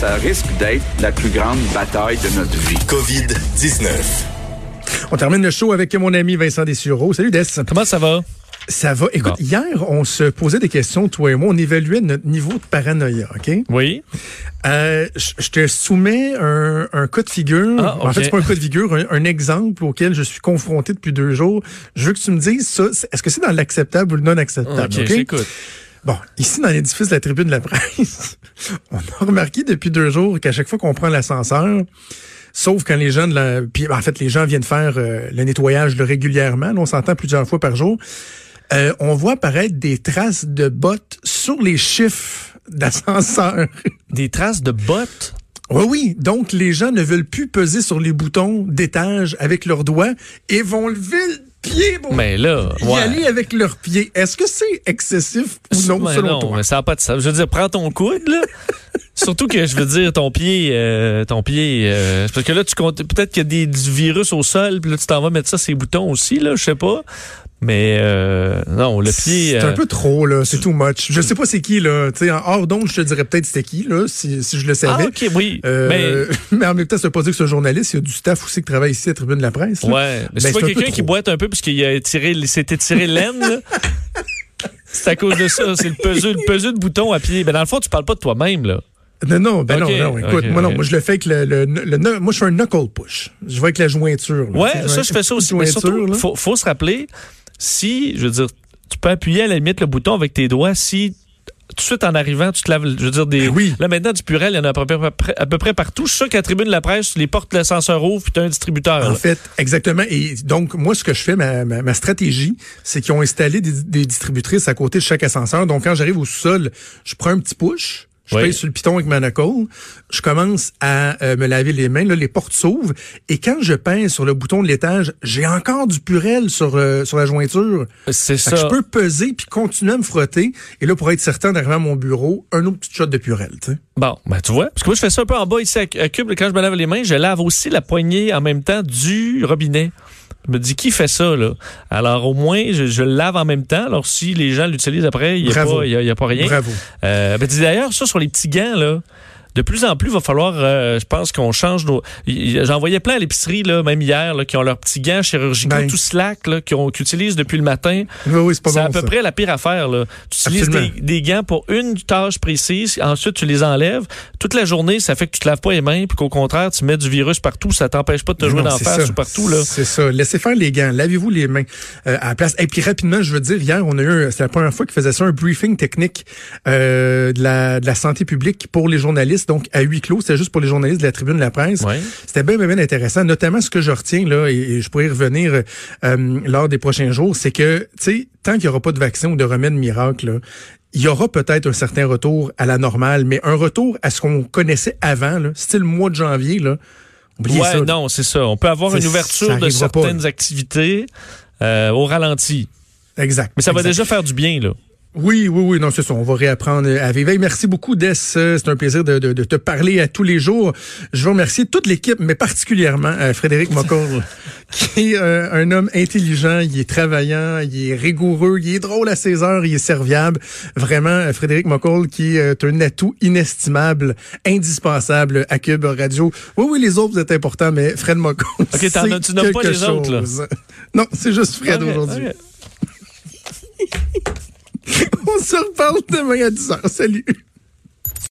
ça risque d'être la plus grande bataille de notre vie. COVID-19. On termine le show avec mon ami Vincent Dessureau. Salut Des. Comment ça va? Ça va. Écoute, Bon. hier, on se posait des questions, toi et moi. On évaluait notre niveau de paranoïa, OK? Oui. Euh, je te soumets un, un cas de figure. Ah, En fait, c'est pas un cas de figure, un, un exemple auquel je suis confronté depuis deux jours. Je veux que tu me dises ça. Est-ce que c'est dans l'acceptable ou le non acceptable? OK, j'écoute. Bon, ici, dans l'édifice de la tribune de la presse, on a remarqué depuis deux jours qu'à chaque fois qu'on prend l'ascenseur, sauf quand les gens de la... Puis, en fait, les gens viennent faire euh, le nettoyage là, régulièrement. Là, on s'entend plusieurs fois par jour. Euh, on voit apparaître des traces de bottes sur les chiffres d'ascenseur. Des traces de bottes? Oui, oui. Donc, les gens ne veulent plus peser sur les boutons d'étage avec leurs doigts et vont lever le pied pour Mais là, y ouais. aller avec leurs pieds. Est-ce que c'est excessif ou non, Mais selon non, toi? mais ça n'a pas de sens. Je veux dire, prends ton coude, là. Surtout que je veux dire, ton pied, euh, ton pied, euh, parce que là, tu comptes, peut-être qu'il y a des, du virus au sol, puis là, tu t'en vas mettre ça les boutons aussi, là, je sais pas. Mais euh, non, le pied. C'est euh, un peu trop, là. C'est too much. Je sais pas c'est qui, là. En hors d'onde, je te dirais peut-être c'était qui, là, si, si je le Ah, savais. ok, oui. Euh, mais... en même temps, ça veut pas dire que c'est un journaliste. Il y a du staff aussi qui travaille ici à la Tribune de la Presse. Mais, là. ouais. Ben, Mais c'est c'est pas quelqu'un qui boite un peu parce qu'il a tiré, s'était tiré laine, là. C'est à cause de ça. C'est le peseux, le peseux de bouton à pied. Mais dans le fond, tu parles pas de toi-même, là. Non, non, ben non, non. Écoute, moi, non. Moi, je le fais avec le, le, le- le- moi, je fais un knuckle push. Je vais avec la jointure. là. Ouais, ça, je fais ça aussi. Mais surtout, faut se rappeler, si, je veux dire, tu peux appuyer à la limite le bouton avec tes doigts si tout de suite en arrivant, tu te laves, je veux dire, des. Ben oui. Là, maintenant, du purel, il y en a à peu près, à peu près partout. Je suis sûr qu'à la tribune de la presse, les portes de l'ascenseur ouvrent, puis tu as un distributeur. En là. fait, exactement. Et donc, moi, ce que je fais, ma, ma, ma stratégie, c'est qu'ils ont installé des, des distributrices à côté de chaque ascenseur. Donc, quand j'arrive au sol, je prends un petit push. Je Oui. pèse sur le piton avec ma knuckle. Je commence à euh, me laver les mains. Là, les portes s'ouvrent. Et quand je pèse sur le bouton de l'étage, j'ai encore du purel sur, euh, sur la jointure. C'est ça. je peux peser puis continuer à me frotter. Et là, pour être certain d'arriver à mon bureau, un autre petit shot de purel. tu sais. Bon, ben, tu vois. Parce que moi, je fais ça un peu en bas ici à, à Cube. Quand je me lave les mains, je lave aussi la poignée en même temps du robinet. Je me dis, qui fait ça, là? Alors, au moins, je, je le lave en même temps. Alors, si les gens l'utilisent après, il n'y a, a- pas rien. Bravo. Euh, ben, d'ailleurs, ça sur les petits gants, là. De plus en plus, il va falloir, euh, je pense qu'on change nos. J'en voyais plein à l'épicerie, là, même hier, là, qui ont leurs petits gants chirurgicaux, Ben. tout slack, là, qui ont- utilisent depuis le matin. Oui, oui, c'est pas C'est bon, à peu ça. près la pire affaire. Là. Tu utilises des, des gants pour une tâche précise, ensuite tu les enlèves. Toute la journée, ça fait que tu te laves pas les mains, puis qu'au contraire, tu mets du virus partout, ça t'empêche pas de te Mais jouer d'en face ou partout. Là. C'est ça. Laissez faire les gants. Lavez-vous les mains euh, à la place. Et puis rapidement, je veux dire, hier, on a eu, c'est la première fois qu'ils faisaient ça, un briefing technique euh, de, la, de la santé publique pour les journalistes, donc à huis clos. C'était juste pour les journalistes de la tribune de la presse. C'était bien, bien, bien intéressant. Notamment, ce que je retiens, là, et, et je pourrais y revenir euh, lors des prochains jours, c'est que, tu sais, tant qu'il n'y aura pas de vaccin ou de remède miracle, là, il y aura peut-être un certain retour à la normale, mais un retour à ce qu'on connaissait avant, là, style mois de janvier, là. Oubliez Ouais, ça. non, c'est ça. On peut avoir C'est- une ouverture de pas, certaines activités euh, au ralenti. Exact. Mais ça va déjà faire du bien, là. Oui, oui, oui, non, c'est ça. On va réapprendre à vivre. Merci beaucoup, Des. Euh, C'est un plaisir de, de- de te parler à tous les jours. Je veux remercier toute l'équipe, mais particulièrement euh, Frédéric Mocoll, qui est euh, un homme intelligent, il est travaillant, il est rigoureux, il est drôle à ses heures, il est serviable. Vraiment, Frédéric Mocoll, qui est un atout inestimable, indispensable à Cube Radio. Oui, oui, les autres, vous êtes importants, mais Fred t'en c'est nommes pas quelque les autres, là? chose. Non, c'est juste Fred aujourd'hui. On se reparle demain à 10h. Salut.